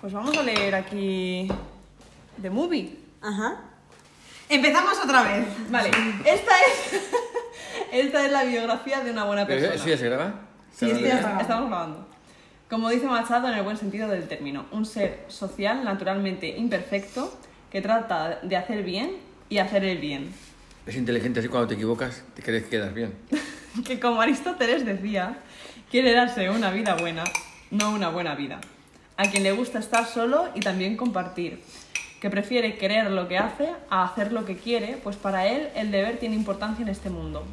Pues vamos a leer aquí The Movie. Ajá. Empezamos otra vez. Vale, esta es, esta es la biografía de una buena persona. ¿Sí ya se graba? Sí, ¿Se estoy- graba? grabando. estamos grabando. Como dice Machado en el buen sentido del término, un ser social naturalmente imperfecto que trata de hacer bien y hacer el bien. Es inteligente así cuando te equivocas, te crees que quedas bien. Que como Aristóteles decía, quiere darse una vida buena, no una buena vida. A quien le gusta estar solo y también compartir. Que prefiere querer lo que hace a hacer lo que quiere, pues para él el deber tiene importancia en este mundo.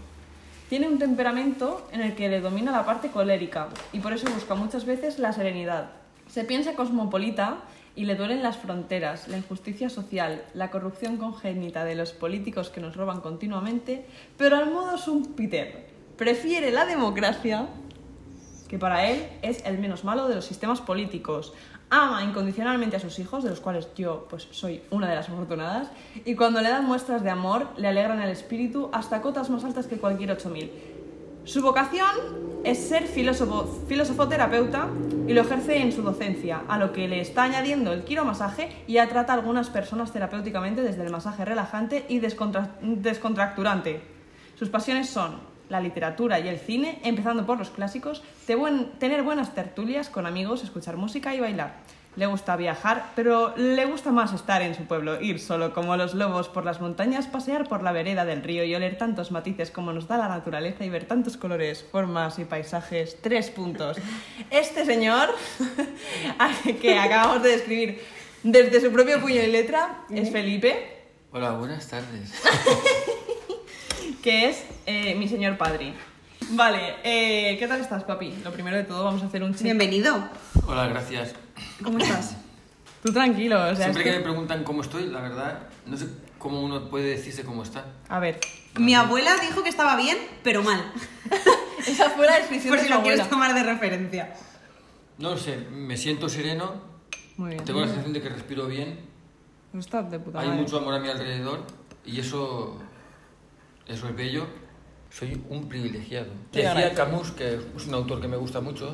Tiene un temperamento en el que le domina la parte colérica y por eso busca muchas veces la serenidad. Se piensa cosmopolita y le duelen las fronteras, la injusticia social, la corrupción congénita de los políticos que nos roban continuamente, pero al modo Peter prefiere la democracia, que para él es el menos malo de los sistemas políticos. Ama incondicionalmente a sus hijos, de los cuales yo pues soy una de las afortunadas, y cuando le dan muestras de amor, le alegran el espíritu hasta cotas más altas que cualquier 8000. Su vocación es ser filósofo, filósofo terapeuta y lo ejerce en su docencia, a lo que le está añadiendo el quiromasaje y ya trata a algunas personas terapéuticamente desde el masaje relajante y descontra- descontracturante. Sus pasiones son la literatura y el cine, empezando por los clásicos, te buen- tener buenas tertulias con amigos, escuchar música y bailar. Le gusta viajar, pero le gusta más estar en su pueblo, ir solo como los lobos por las montañas, pasear por la vereda del río y oler tantos matices como nos da la naturaleza y ver tantos colores, formas y paisajes. Tres puntos. Este señor, que acabamos de describir desde su propio puño y letra, es Felipe, Hola, buenas tardes. que es eh, mi señor padre. Vale, eh, ¿qué tal estás, papi? Lo primero de todo, vamos a hacer un check. Bienvenido. Hola, gracias. ¿Cómo estás? Tú tranquilo, o sea, Siempre es que que- me preguntan cómo estoy, la verdad, no sé cómo uno puede decirse cómo está. A ver, Mi abuela dijo que estaba bien, pero mal. esa fue la descripción Por de si lo quieres tomar de referencia. No lo sé, me siento sereno, Muy bien. tengo la sensación de que respiro bien, Eso está de puta hay madre. mucho amor a mi alrededor y eso, eso es bello. Soy un privilegiado. Decía. Camus, que es un autor que me gusta mucho,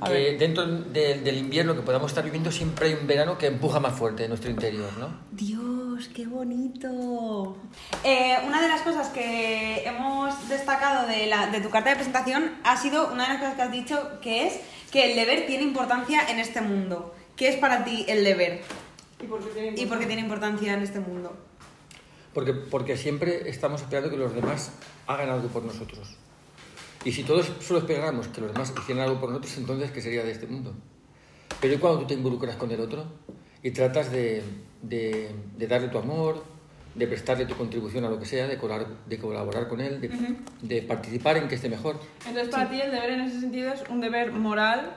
A que ver. dentro de- del invierno que podamos estar viviendo siempre hay un verano que empuja más fuerte en nuestro interior, ¿no? Dios, qué bonito. Eh, una de las cosas que hemos destacado de, la- de tu carta de presentación ha sido una de las cosas que has dicho, que es que el deber tiene importancia en este mundo. ¿Qué es para ti el deber? ¿Y por qué tiene ¿Y por qué tiene importancia en este mundo? Porque, porque siempre estamos esperando que los demás hagan algo por nosotros. Y si todos solo esperáramos que los demás hicieran algo por nosotros, entonces, ¿qué sería de este mundo? Pero ¿y cuando tú te involucras con el otro y tratas de, de- de darle tu amor, de prestarle tu contribución a lo que sea, de, colar- de colaborar con él, de, de participar en que esté mejor? Entonces, para ti el deber en ese sentido es un deber moral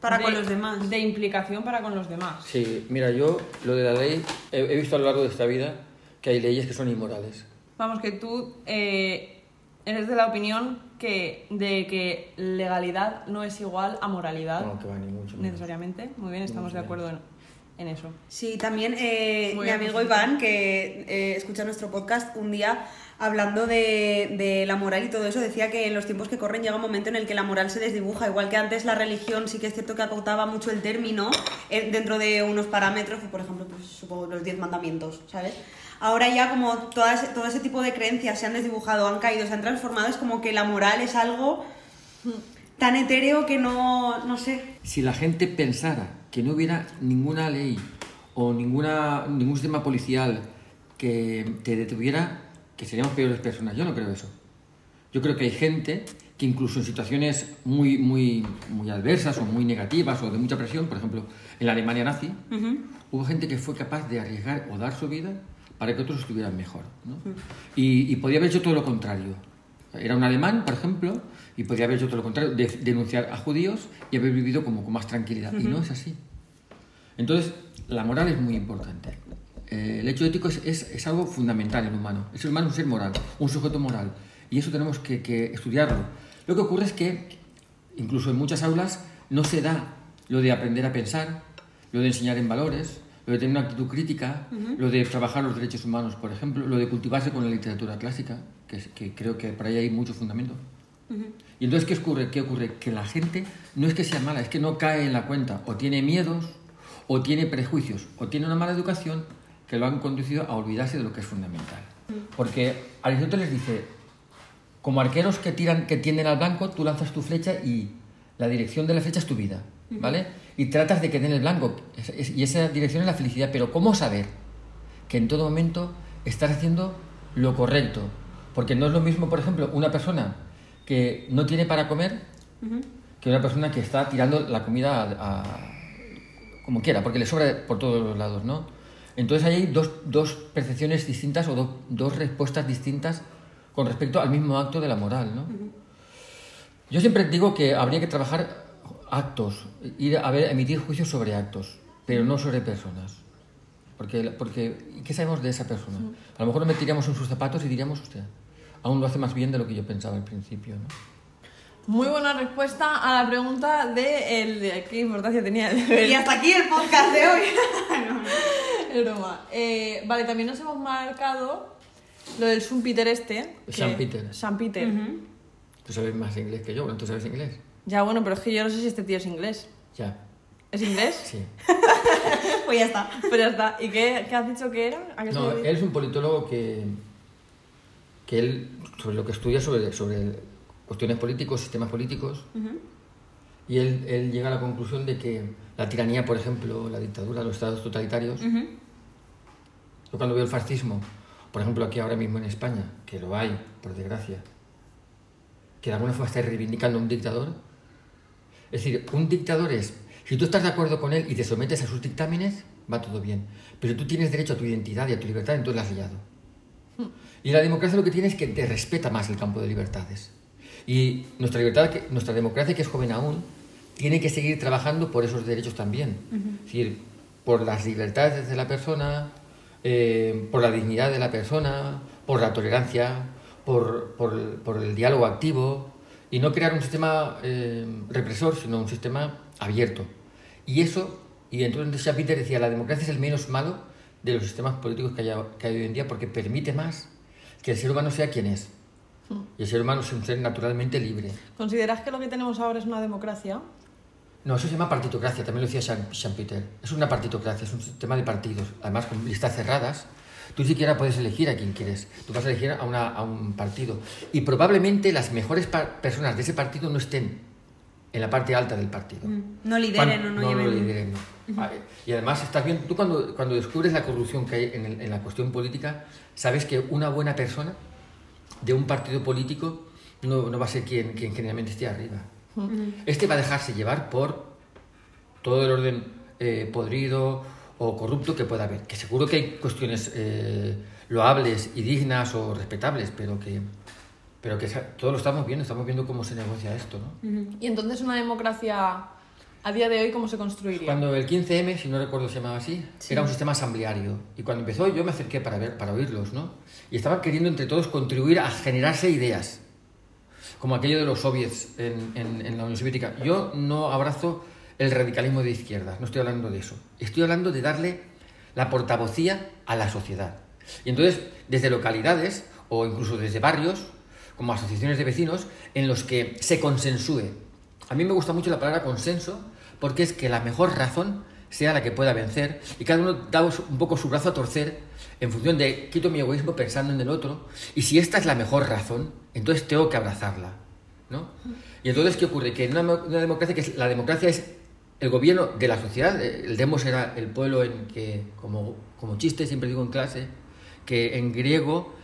Para de- con los demás. De implicación para con los demás. Sí, mira, yo lo de la ley he, he visto a lo largo de esta vida que hay leyes que son inmorales. Vamos, que tú eh, eres de la opinión que, de que legalidad no es igual a moralidad No, que va, ni mucho menos. necesariamente. Muy bien, estamos de acuerdo en, en eso. Sí, también eh, mi amigo pues, Iván, que eh, escucha nuestro podcast, un día hablando de, de la moral y todo eso, decía que en los tiempos que corren llega un momento en el que la moral se desdibuja, igual que antes la religión sí que es cierto que acotaba mucho el término eh, dentro de unos parámetros, por ejemplo, pues, supongo los diez mandamientos, ¿sabes? Ahora ya como todas, todo ese tipo de creencias se han desdibujado, han caído, se han transformado, es como que la moral es algo tan etéreo que no, no sé, Si la gente pensara que no hubiera ninguna ley o ninguna, ningún sistema policial que te detuviera, que seríamos peores personas. Yo no creo eso. Yo creo que hay gente que incluso en situaciones muy, muy, muy adversas o muy negativas o de mucha presión, por ejemplo, en la Alemania nazi, hubo gente que fue capaz de arriesgar o dar su vida para que otros estuvieran mejor. ¿no? y, y podía haber hecho todo lo contrario. Era un alemán, por ejemplo, y podía haber hecho todo lo contrario, de- denunciar a judíos y haber vivido como con más tranquilidad. Y no es así. Entonces, la moral es muy importante. Eh, el hecho ético es, es- es algo fundamental en el humano. El ser humano es un ser moral, un sujeto moral. Y eso tenemos que, que estudiarlo. Lo que ocurre es que, incluso en muchas aulas, no se da lo de aprender a pensar, lo de enseñar en valores, lo de tener una actitud crítica, lo de trabajar los derechos humanos, por ejemplo, lo de cultivarse con la literatura clásica, que, es- que creo que por ahí hay mucho fundamento. Y entonces, ¿qué ocurre? ¿qué ocurre? Que la gente no es que sea mala, es que no cae en la cuenta, o tiene miedos, o tiene prejuicios, o tiene una mala educación que lo han conducido a olvidarse de lo que es fundamental. Porque Aristóteles dice, como arqueros que tiran, que tienden al blanco, tú lanzas tu flecha y la dirección de la flecha es tu vida, ¿vale? Y tratas de que den el blanco, y esa dirección es la felicidad, pero ¿cómo saber que en todo momento estás haciendo lo correcto? Porque no es lo mismo, por ejemplo, una persona que no tiene para comer que una persona que está tirando la comida a, a- como quiera, porque le sobra por todos los lados, ¿no? Entonces ahí hay dos, dos percepciones distintas o do- dos respuestas distintas con respecto al mismo acto de la moral, ¿no? Yo siempre digo que habría que trabajar actos, ir a ver, emitir juicios sobre actos, pero no sobre personas. Porque, porque ¿y ¿qué sabemos de esa persona? A lo mejor nos metiríamos en sus zapatos y diríamos, hostia, aún lo hace más bien de lo que yo pensaba al principio, ¿no? Muy buena respuesta a la pregunta de, el, de qué importancia tenía el deber. Y hasta aquí el podcast de hoy. Es broma. Eh, vale, también nos hemos marcado lo del San Peter este. San Peter. San Peter. Tú sabes más inglés que yo, bueno, tú sabes inglés. Ya, bueno, pero es que yo no sé si este tío es inglés. Ya, ¿Es inglés? sí. pues ya está. Pero ya está. ¿Y qué, qué has dicho que era? ¿A qué No, él es un politólogo que, que él, sobre lo que estudia sobre, sobre cuestiones políticos, sistemas políticos, y él, él llega a la conclusión de que la tiranía, por ejemplo, la dictadura, los estados totalitarios, yo cuando veo el fascismo, por ejemplo aquí ahora mismo en España, que lo hay, por desgracia, que de alguna forma está reivindicando a un dictador, es decir, un dictador es, si tú estás de acuerdo con él y te sometes a sus dictámenes, va todo bien. Pero tú tienes derecho a tu identidad y a tu libertad, entonces la has liado. Y la democracia lo que tiene es que te respeta más el campo de libertades. Y nuestra libertad, nuestra democracia, que es joven aún, tiene que seguir trabajando por esos derechos también. Es decir, por las libertades de la persona, eh, por la dignidad de la persona, por la tolerancia, por, por por el diálogo activo, y no crear un sistema eh, represor, sino un sistema abierto. Y eso, y entonces Peter decía, la democracia es el menos malo de los sistemas políticos que hay, que hay hoy en día porque permite más que el ser humano sea quien es. Y el ser humano es un ser naturalmente libre. ¿Consideras que lo que tenemos ahora es una democracia? No, eso se llama partitocracia, también lo decía Jean, Jean Peter. Es una partitocracia, es un sistema de partidos, además con listas cerradas. Tú ni siquiera puedes elegir a quien quieres, tú vas a elegir a, una- a un partido. Y probablemente las mejores personas de ese partido no estén en la parte alta del partido. No lideren o no, no lleven. lideren, no. Y además estás viendo, tú cuando, cuando descubres la corrupción que hay en, el- en la cuestión política, sabes que una buena persona de un partido político no, no va a ser quien, quien generalmente esté arriba. Este va a dejarse llevar por todo el orden eh, podrido o corrupto que pueda haber. Que seguro que hay cuestiones eh, loables y dignas o respetables, pero que, pero que esa- todo lo estamos viendo, estamos viendo cómo se negocia esto. ¿no? Y entonces una democracia a día de hoy, ¿cómo se construiría? Cuando el 15M, si no recuerdo se llamaba así, era un sistema asambleario. Y cuando empezó yo me acerqué para ver, para oírlos, ¿no? Y estaban queriendo entre todos contribuir a generarse ideas. Como aquello de los soviets en, en- en la Unión Soviética. Yo no abrazo el radicalismo de izquierda, no estoy hablando de eso. Estoy hablando de darle la portavocía a la sociedad. Y entonces, desde localidades o incluso desde barrios, como asociaciones de vecinos, en los que se consensúe. A mí me gusta mucho la palabra consenso porque es que la mejor razón sea la que pueda vencer y cada uno da un poco su brazo a torcer en función de quito mi egoísmo pensando en el otro y si esta es la mejor razón, entonces tengo que abrazarla. ¿no? Y entonces, ¿qué ocurre? Que en una, una democracia, que es, la democracia es el gobierno de la sociedad, eh, el demos era el pueblo en que, como, como chiste, siempre digo en clase, que en griego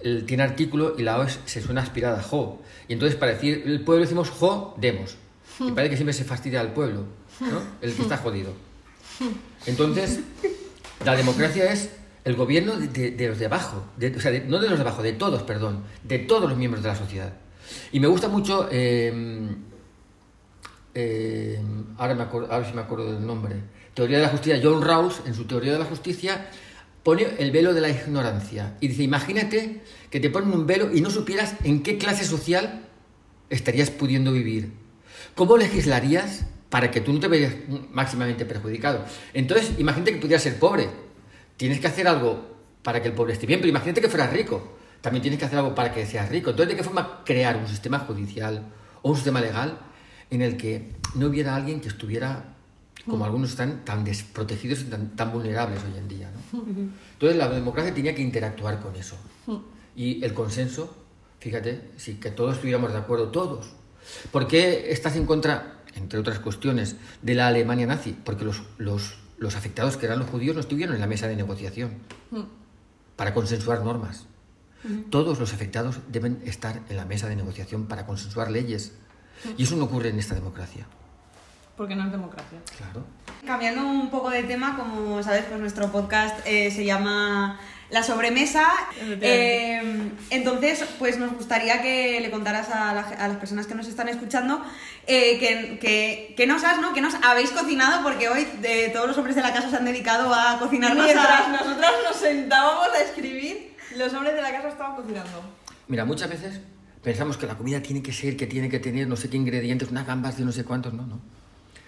el- tiene artículo y la O es- se suena aspirada, jo. Y entonces para decir el pueblo decimos jo, demos. Y parece que siempre se fastidia al pueblo, ¿no? El que está jodido. Entonces, la democracia es el gobierno de, los de abajo, o sea, no de los de abajo, de todos, perdón, de todos los miembros de la sociedad. Y me gusta mucho, eh, eh, ahora, me ahora sí me acuerdo del nombre, Teoría de la Justicia, John Rawls, en su Teoría de la Justicia, pone el velo de la ignorancia. Y dice, imagínate que te ponen un velo y no supieras en qué clase social estarías pudiendo vivir. ¿Cómo legislarías para que tú no te veas máximamente perjudicado? Entonces, imagínate que pudieras ser pobre. Tienes que hacer algo para que el pobre esté bien, pero imagínate que fueras rico. También tienes que hacer algo para que seas rico. Entonces, ¿de qué forma crear un sistema judicial o un sistema legal en el que no hubiera alguien que estuviera como algunos están tan desprotegidos y tan, tan vulnerables hoy en día. ¿no? Entonces la democracia tenía que interactuar con eso. Y el consenso, fíjate, si que todos estuviéramos de acuerdo, todos. ¿Por qué estás en contra, entre otras cuestiones, de la Alemania nazi? Porque los, los, los afectados, que eran los judíos, no estuvieron en la mesa de negociación para consensuar normas. Todos los afectados deben estar en la mesa de negociación para consensuar leyes. Y eso no ocurre en esta democracia. Porque no es democracia. Claro. Cambiando un poco de tema, como sabes, pues nuestro podcast eh, se llama La Sobremesa. Eh, entonces, pues nos gustaría que le contaras a, la- a las personas que nos están escuchando eh, que, que, que nos has, ¿no? Que nos habéis cocinado, porque hoy de, todos los hombres de la casa se han dedicado a cocinar Mientras nosotras nos sentábamos a escribir, los hombres de la casa estaban cocinando. Mira, muchas veces pensamos que la comida tiene que ser, que tiene que tener no sé qué ingredientes, unas gambas de no sé cuántos, no, no.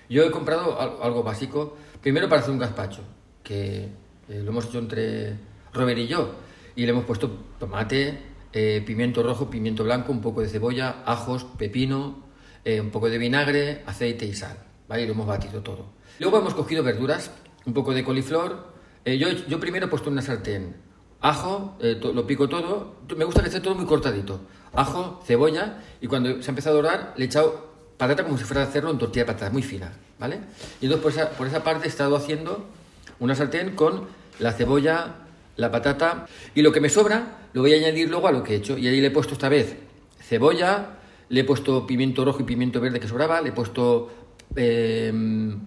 Yo he comprado al- algo básico, primero para hacer un gazpacho, que eh, lo hemos hecho entre Robert y yo, y le hemos puesto tomate, eh, pimiento rojo, pimiento blanco, un poco de cebolla, ajos, pepino, eh, un poco de vinagre, aceite y sal, ¿vale? Y lo hemos batido todo. Luego hemos cogido verduras, un poco de coliflor, eh, yo, yo primero he puesto una sartén ajo, eh, lo pico todo, me gusta que esté todo muy cortadito, ajo, cebolla, y cuando se ha empezado a dorar le he echado patata como si fuera a hacerlo en tortilla de patata, muy fina, ¿vale? Y entonces por esa, por esa parte he estado haciendo una sartén con la cebolla, la patata, y lo que me sobra lo voy a añadir luego a lo que he hecho, y ahí le he puesto esta vez cebolla, le he puesto pimiento rojo y pimiento verde que sobraba, le he puesto eh,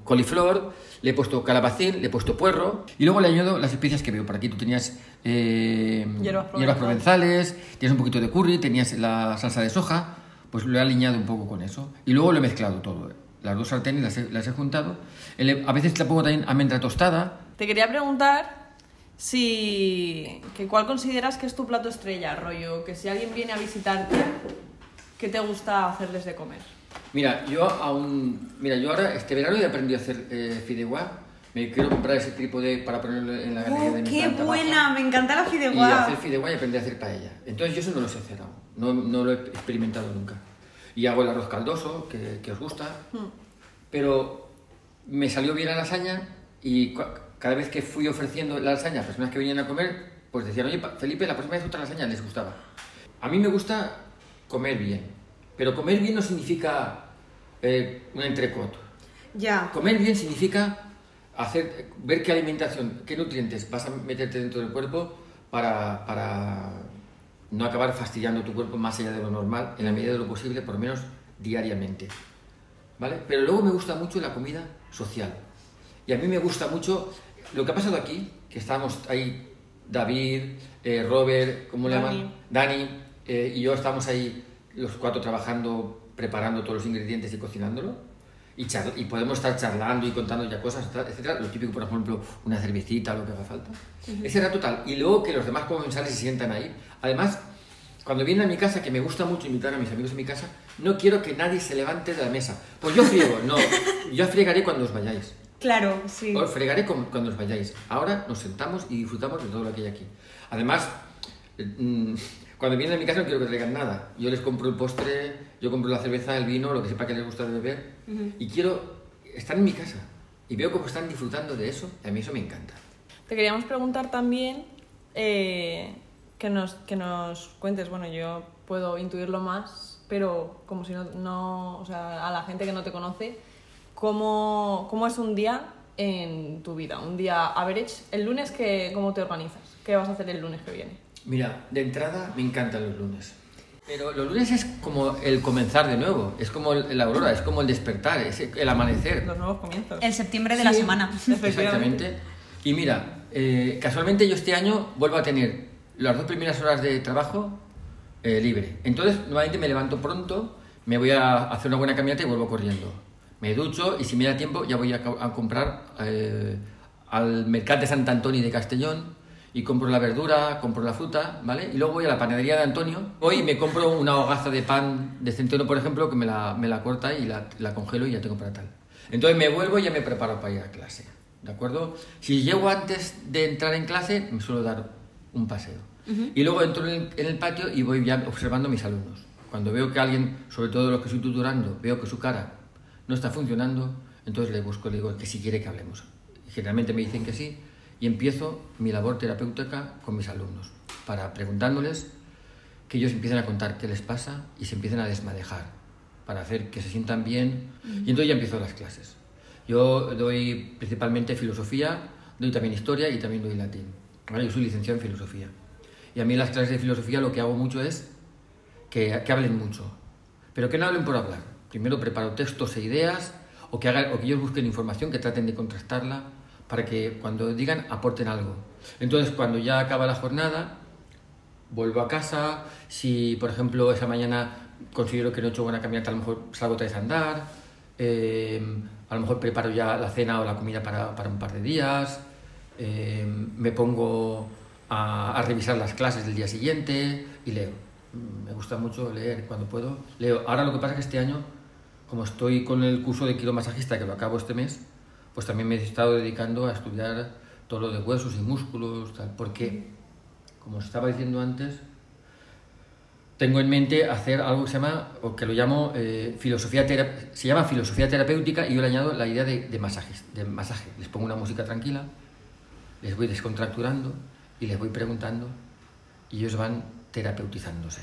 coliflor, le he puesto calabacín, le he puesto puerro y luego le añado las especias que veo. Por aquí tú tenías eh, Hierbas provenzales, tienes un poquito de curry, tenías la salsa de soja, pues lo he alineado un poco con eso. Y luego lo he mezclado todo. Las dos sartenes las he, las he juntado. El- a veces le pongo también almendra tostada. Te quería preguntar si. Que ¿Cuál consideras que es tu plato estrella, rollo? Que si alguien viene a visitarte, ¿qué te gusta hacerles de comer? Mira, yo aún, mira, yo ahora este verano he aprendido a hacer eh, fideuá. Me quiero comprar ese trípode para ponerlo en la galería ¡Oh, de mi ¡Qué buena! baja. Me encanta la Y fideuá. hacer fideuá y aprender a hacer paella. Entonces yo eso no lo sé hacer aún. No, no lo he experimentado nunca. Y hago el arroz caldoso, que, que os gusta. Pero me salió bien la lasaña y cada vez que fui ofreciendo la lasaña a personas que venían a comer, pues decían, oye, Felipe, la próxima vez otra lasaña les gustaba. A mí me gusta comer bien. Pero comer bien no significa eh, un entrecot. Ya. Comer bien significa hacer, ver qué alimentación, qué nutrientes vas a meterte dentro del cuerpo para, para no acabar fastidiando tu cuerpo más allá de lo normal, en la medida de lo posible, por lo menos diariamente. ¿Vale? Pero luego me gusta mucho la comida social. Y a mí me gusta mucho lo que ha pasado aquí, que estábamos ahí, David, eh, Robert, ¿cómo le llaman? Dani, eh, y yo estábamos ahí los cuatro trabajando, preparando todos los ingredientes y cocinándolo. Y, y podemos estar charlando y contando ya cosas, etc- etcétera. Lo típico, por ejemplo, una cervecita, lo que haga falta. Ese era total. Y luego que los demás comensales se sientan ahí. Además, cuando vienen a mi casa, que me gusta mucho invitar a mis amigos a mi casa, no quiero que nadie se levante de la mesa. Pues yo friego, no. Yo fregaré cuando os vayáis. Claro, sí. Os fregaré cuando os vayáis. Ahora nos sentamos y disfrutamos de todo lo que hay aquí. Además, eh, mm, cuando vienen a mi casa no quiero que traigan nada. Yo les compro el postre, yo compro la cerveza, el vino, lo que sepa que les gusta de beber. Y quiero estar en mi casa. Y veo cómo están disfrutando de eso. Y a mí eso me encanta. Te queríamos preguntar también eh, que, nos, que nos cuentes, bueno, yo puedo intuirlo más, pero como si no, no o sea, a la gente que no te conoce, ¿cómo, cómo es un día en tu vida? Un día average. El lunes, que, ¿cómo te organizas? ¿Qué vas a hacer el lunes que viene? Mira, de entrada me encantan los lunes. Pero los lunes es como el comenzar de nuevo, es como el- la aurora, es como el despertar, es el amanecer. Los nuevos comienzos. El septiembre de la Sí, semana. Efectivamente. Exactamente. Y mira, eh, casualmente yo este año vuelvo a tener las dos primeras horas de trabajo eh, libre. Entonces, nuevamente me levanto pronto, me voy a hacer una buena caminata y vuelvo corriendo. Me ducho y si me da tiempo ya voy a, a comprar eh, al mercado de Sant Antoni de Castellón y compro la verdura, compro la fruta, ¿vale? Y luego voy a la panadería de Antonio. Hoy me compro una hogaza de pan de centeno, por ejemplo, que me la, me la corta y la, la congelo y ya tengo para tal. Entonces me vuelvo y ya me preparo para ir a clase, ¿de acuerdo? Si llego antes de entrar en clase, me suelo dar un paseo. Y luego entro en el, en el patio y voy ya observando a mis alumnos. Cuando veo que alguien, sobre todo los que estoy tutorando, veo que su cara no está funcionando, Entonces le busco, le digo que si quiere que hablemos. Generalmente me dicen que sí y empiezo mi labor terapéutica con mis alumnos, para preguntándoles que ellos empiecen a contar qué les pasa y se empiecen a desmadejar, para hacer que se sientan bien. Y entonces ya empiezo las clases. Yo doy principalmente filosofía, doy también historia y también doy latín. Yo soy licenciado en filosofía. Y a mí en las clases de filosofía lo que hago mucho es que, que hablen mucho, pero que no hablen por hablar. Primero preparo textos e ideas o que, hagan, o que ellos busquen información, que traten de contrastarla para que cuando digan aporten algo. Entonces, cuando ya acaba la jornada, vuelvo a casa. Si, por ejemplo, esa mañana considero que no he hecho buena caminata, a lo mejor salgo otra vez a andar. Eh, a lo mejor preparo ya la cena o la comida para, para un par de días. Eh, me pongo a, a revisar las clases del día siguiente y leo. Mm, Me gusta mucho leer cuando puedo. Leo. Ahora lo que pasa es que este año, como estoy con el curso de quiromasajista que lo acabo este mes, pues también me he estado dedicando a estudiar todo lo de huesos y músculos, porque, como os estaba diciendo antes, tengo en mente hacer algo que se llama, o que lo llamo eh, filosofía se llama filosofía terapéutica y yo le añado la idea de, de masajes, de masaje. Les pongo una música tranquila, les voy descontracturando y les voy preguntando y ellos van terapeutizándose.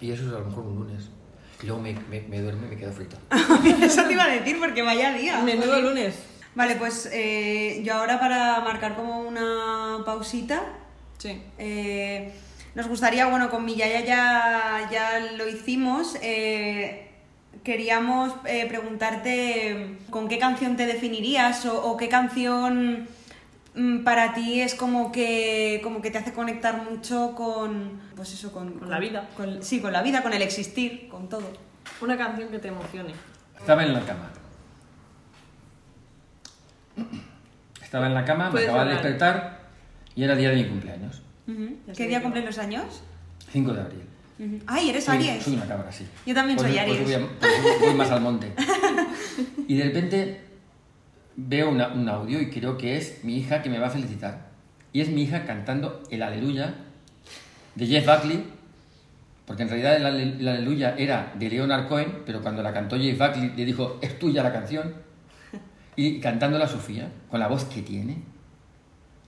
Y eso es a lo mejor un lunes. Y luego me, me, me duermo y me quedo frito. Eso te iba a decir porque vaya día. Menudo lunes. Vale, pues eh, yo ahora para marcar como una pausita, Sí. eh, nos gustaría, bueno, con mi yaya ya, ya lo hicimos, eh, queríamos eh, preguntarte con qué canción te definirías o, o qué canción para ti es como que, como que te hace conectar mucho con, pues eso, con, Con la vida. con- sí, con la vida, con el existir, con todo. Una canción que te emocione. Estaba en la cama. Estaba en la cama, me acababa de despertar y era día de mi cumpleaños. Ujú. Ya ¿Qué día cumplen los años? 5 de abril. Ay, eres Soy, Aries. soy una cabra, sí. Yo también Por soy eso Aries. voy, a- por eso voy más al monte. Y de repente veo una- un audio y creo que es mi hija que me va a felicitar. Y es mi hija cantando el Aleluya de Jeff Buckley, porque en realidad el, Ale- el Aleluya era de Leonard Cohen, pero cuando la cantó Jeff Buckley le dijo, es tuya la canción. Y cantándola Sofía, con la voz que tiene.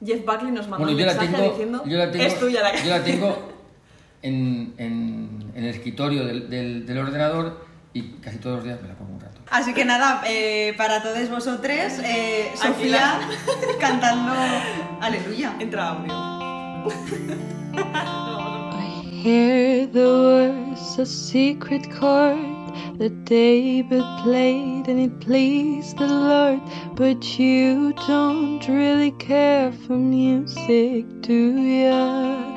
Jeff Buckley nos mandó Bueno, un mensaje tengo, diciendo yo la tengo, es tuya la yo la tengo en, en- en el escritorio del, del- del ordenador y casi todos los días me la pongo un rato. Así que nada, eh, para todos vosotros, eh, Sofía cantando Aleluya. Entra audio. I hear the words, a secret chord that David played and it pleased the Lord. But you don't really care for music, do ya?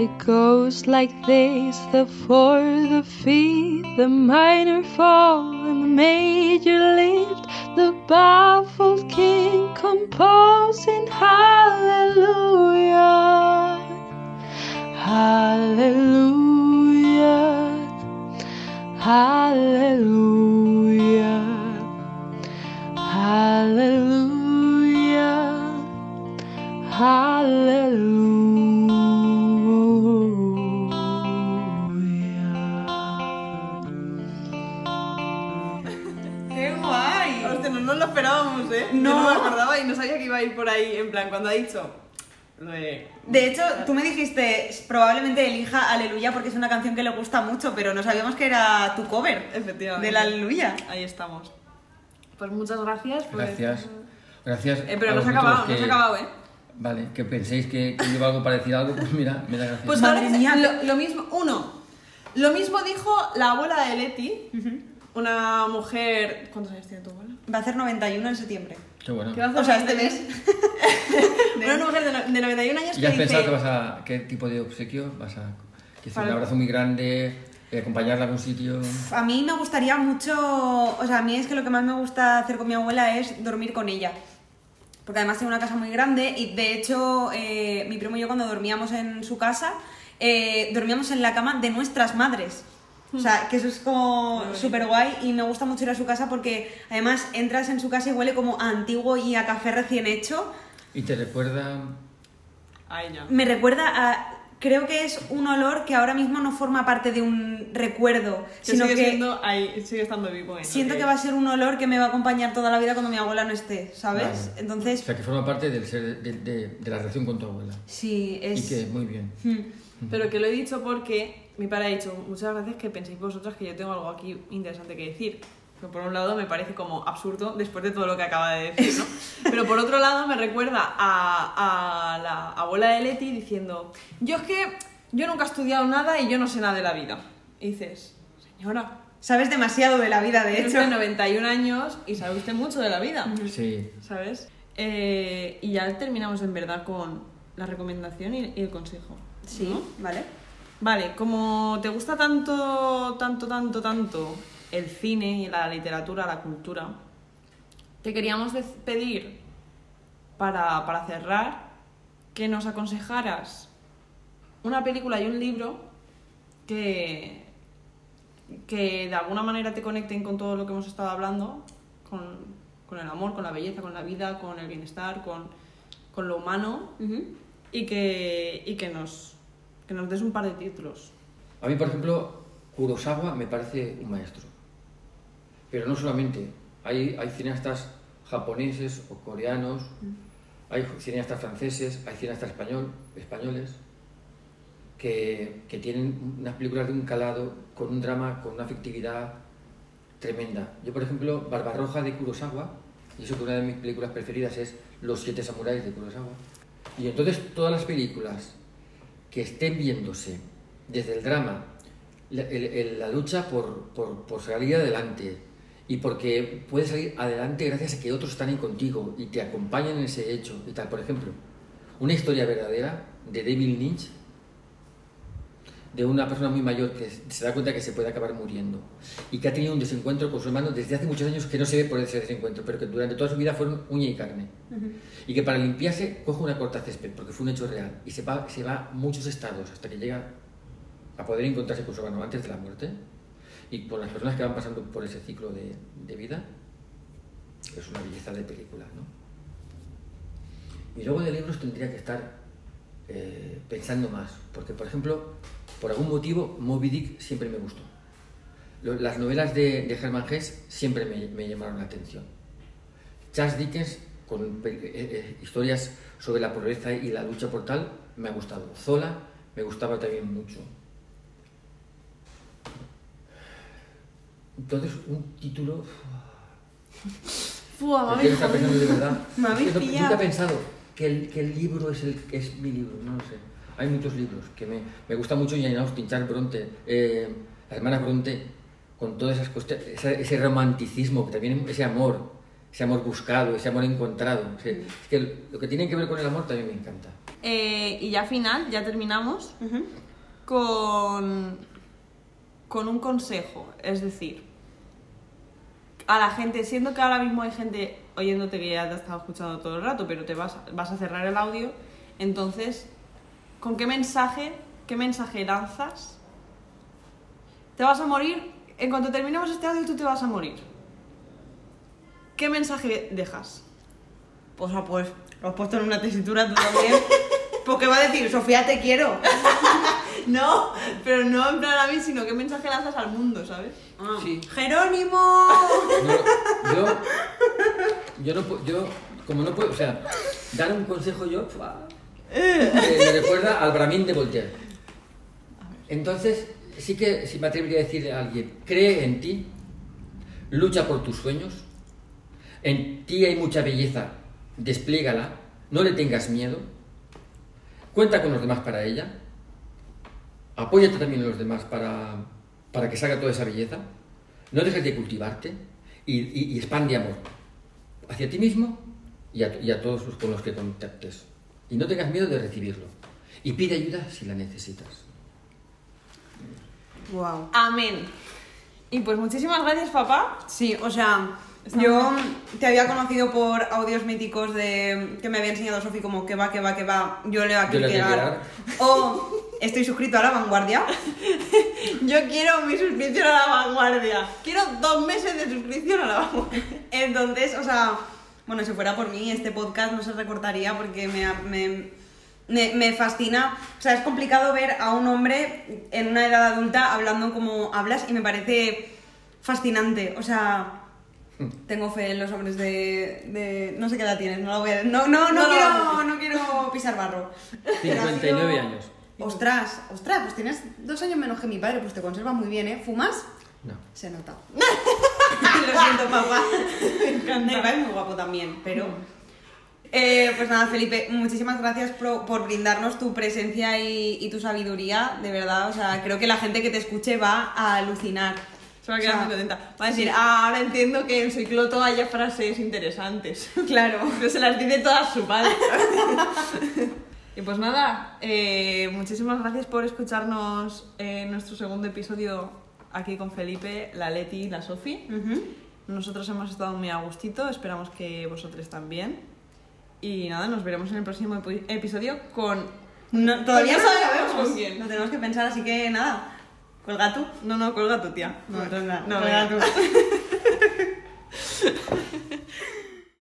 It goes like this the fourth, the fifth, the minor fall, and the major lift. The baffled king composing hallelujah. Hallelujah. Hallelujah. Hallelujah. Hallelujah. Hostia, no nos lo esperábamos, ¿eh? No. Yo no me acordaba y no sabía que iba a ir por ahí. En plan, cuando ha dicho lo de... De hecho, tú me dijiste, probablemente elija Aleluya porque es una canción que le gusta mucho, pero no sabíamos que era tu cover Efectivamente. del Aleluya. Ahí estamos. Pues muchas gracias. Pues... Gracias. Gracias. Eh, pero a no se ha acabado, no que- se ha acabado, ¿eh? Vale, que penséis que, que llevo algo para decir algo, pues mira, me da gracia. Pues ahora lo, lo mismo, uno, lo mismo dijo la abuela de Leti, una mujer, ¿cuántos años tiene tu abuela? Va a hacer 91 en septiembre. Qué bueno. ¿Qué va a hacer O sea, este 91? mes. Una mujer de, no- de 91 años ¿Ya has que pensado dice, que vas a, qué tipo de obsequio vas a, que sea un abrazo muy grande, eh, acompañarla a algún sitio? A mí me gustaría mucho, o sea, a mí es que lo que más me gusta hacer con mi abuela es dormir con ella. Porque además tiene una casa muy grande y de hecho eh, mi primo y yo cuando dormíamos en su casa, eh, dormíamos en la cama de nuestras madres. O sea, que eso es como súper guay y me gusta mucho ir a su casa porque además entras en su casa y huele como a antiguo y a café recién hecho. Y te recuerda a ella. Me recuerda a creo que es un olor que ahora mismo no forma parte de un recuerdo, Que sino sigue, que siendo ahí, sigue estando vivo. en siento que va a ser un olor que me va a acompañar toda la vida cuando mi abuela no esté, ¿sabes? Vale. Entonces, O sea, que forma parte del ser, de, de- de la relación con tu abuela. sí, es... Y que muy bien. Hmm. Pero que lo he dicho porque mi padre ha dicho muchas gracias que penséis vosotras que yo tengo algo aquí interesante que decir. Que por un lado me parece como absurdo después de todo lo que acaba de decir, ¿no? Pero por otro lado me recuerda a, a la abuela de Leti diciendo, yo es que yo nunca he estudiado nada y yo no sé nada de la vida. Y dices, señora, Sabes demasiado de la vida, de hecho. 91 años y sabe usted mucho de la vida. Sí. ¿Sabes? Eh, y ya terminamos en verdad con la recomendación y, y el consejo. Sí, ¿no? ¿vale? Vale, como te gusta tanto, tanto, tanto, tanto el cine y la literatura, la cultura, te queríamos pedir para, para cerrar que nos aconsejaras una película y un libro que, que de alguna manera te conecten con todo lo que hemos estado hablando, con, con el amor, con la belleza, con la vida, con el bienestar, con, con lo humano y que, y que, nos, que nos des un par de títulos. A mí, por ejemplo, Kurosawa me parece un maestro. Pero no solamente. Hay, hay cineastas japoneses o coreanos, hay cineastas franceses, hay cineastas español, españoles que, que tienen unas películas de un calado, con un drama, con una afectividad tremenda. Yo, por ejemplo, Barbarroja de Kurosawa, y eso que una de mis películas preferidas es Los siete samuráis de Kurosawa. Y entonces todas las películas que estén viéndose desde el drama, la, la lucha por, por, por salir adelante y porque puedes salir adelante gracias a que otros están ahí contigo y te acompañan en ese hecho y tal. Por ejemplo, una historia verdadera de David Lynch, de una persona muy mayor que se da cuenta que se puede acabar muriendo y que ha tenido un desencuentro con su hermano desde hace muchos años que no se ve por ese desencuentro, pero que durante toda su vida fueron uña y carne. Y que para limpiarse coge una corta césped, porque fue un hecho real, y se va, se va muchos estados hasta que llega a poder encontrarse con su hermano antes de la muerte. Y por las personas que van pasando por ese ciclo de, de vida, es una belleza de película, ¿no? Y luego de libros tendría que estar eh, pensando más, porque por ejemplo, por algún motivo, Moby Dick siempre me gustó. Las novelas de, de Hermann Hesse siempre me, me llamaron la atención. Charles Dickens, con eh, eh, historias sobre la pobreza y la lucha por tal, me ha gustado. Zola me gustaba también mucho. Entonces, un título... Fua, ¿Por mami, qué lo está pensando de verdad? Me habéis. Nunca he pensado que el, que el libro es, el, es mi libro, no lo sé. Hay muchos libros que me, me gusta mucho Jane Austen, Charles Bronte, eh, la hermana Bronte, con todas esas cuestiones, ese, ese romanticismo, que también ese amor, ese amor buscado, ese amor encontrado. O sea, es que lo que tiene que ver con el amor también me encanta. Eh, y ya final, ya terminamos con, con un consejo. Es decir, a la gente, siendo que ahora mismo hay gente oyéndote que ya te ha estado escuchando todo el rato, pero te vas, vas a cerrar el audio, entonces, ¿con qué mensaje, qué mensaje lanzas? Te vas a morir, en cuanto terminemos este audio tú te vas a morir. ¿Qué mensaje dejas? O sea, pues lo has puesto en una tesitura tú también. Porque va a decir, Sofía, te quiero. No, pero no en plan a mí, sino qué mensaje lanzas al mundo, ¿sabes? Sí. ¡Jerónimo! No, yo, yo no puedo, yo, como no puedo, o sea, dar un consejo yo. Eh, me recuerda al Bramín de Voltaire. Entonces, sí que si me atrevería a decirle a alguien, cree en ti, lucha por tus sueños, en ti hay mucha belleza, despliégala, no le tengas miedo, cuenta con los demás para ella, apóyate también en los demás para, para que salga toda esa belleza, no dejes de cultivarte y expande amor hacia ti mismo y a, y a todos los con los que contactes. Y no tengas miedo de recibirlo. Y pide ayuda si la necesitas. Wow. Amén. Y pues muchísimas gracias, papá. Sí, o sea, yo te había conocido por audios míticos de que me había enseñado Sofi como que va, que va, que va, yo Yo leo a. O estoy suscrito a La Vanguardia. Yo quiero mi suscripción a la vanguardia. Quiero dos meses de suscripción a la vanguardia. Entonces, o sea, bueno, si fuera por mí, este podcast no se recortaría porque me, me, me, me fascina. O sea, es complicado ver a un hombre en una edad adulta hablando como hablas y me parece fascinante. O sea, tengo fe en los hombres de. de- no sé qué edad tienes, no lo voy a. No, no, no, No quiero, no quiero pisar barro. Pero ha 59 sido- años. Ostras, ostras, pues tienes dos años menos que mi padre, pues te conservas muy bien, ¿eh? ¿Fumas? No. Se nota. Lo siento, papá. Me encanta. Mi padre es muy guapo también, pero. Eh, pues nada, Felipe, muchísimas gracias por, por brindarnos tu presencia y, y tu sabiduría, de verdad. O sea, creo que la gente que te escuche va a alucinar. Se va a quedar O sea, muy contenta. Va a decir, sí. ah, ahora entiendo que en Cicloto haya frases interesantes. Claro. Que se las dice todas su padre. y pues nada, eh, muchísimas gracias por escucharnos en nuestro segundo episodio aquí con Felipe, la Leti y la Sofi. Ujú. Nosotros hemos estado muy a gustito, esperamos que vosotros también. Y nada, nos veremos en el próximo epi- episodio con... No, todavía no no lo sabemos con quién. Lo tenemos que pensar, así que nada. Cuelga tú. No, no, colga tu tía. No, no, no, no, cuelga venga. tú.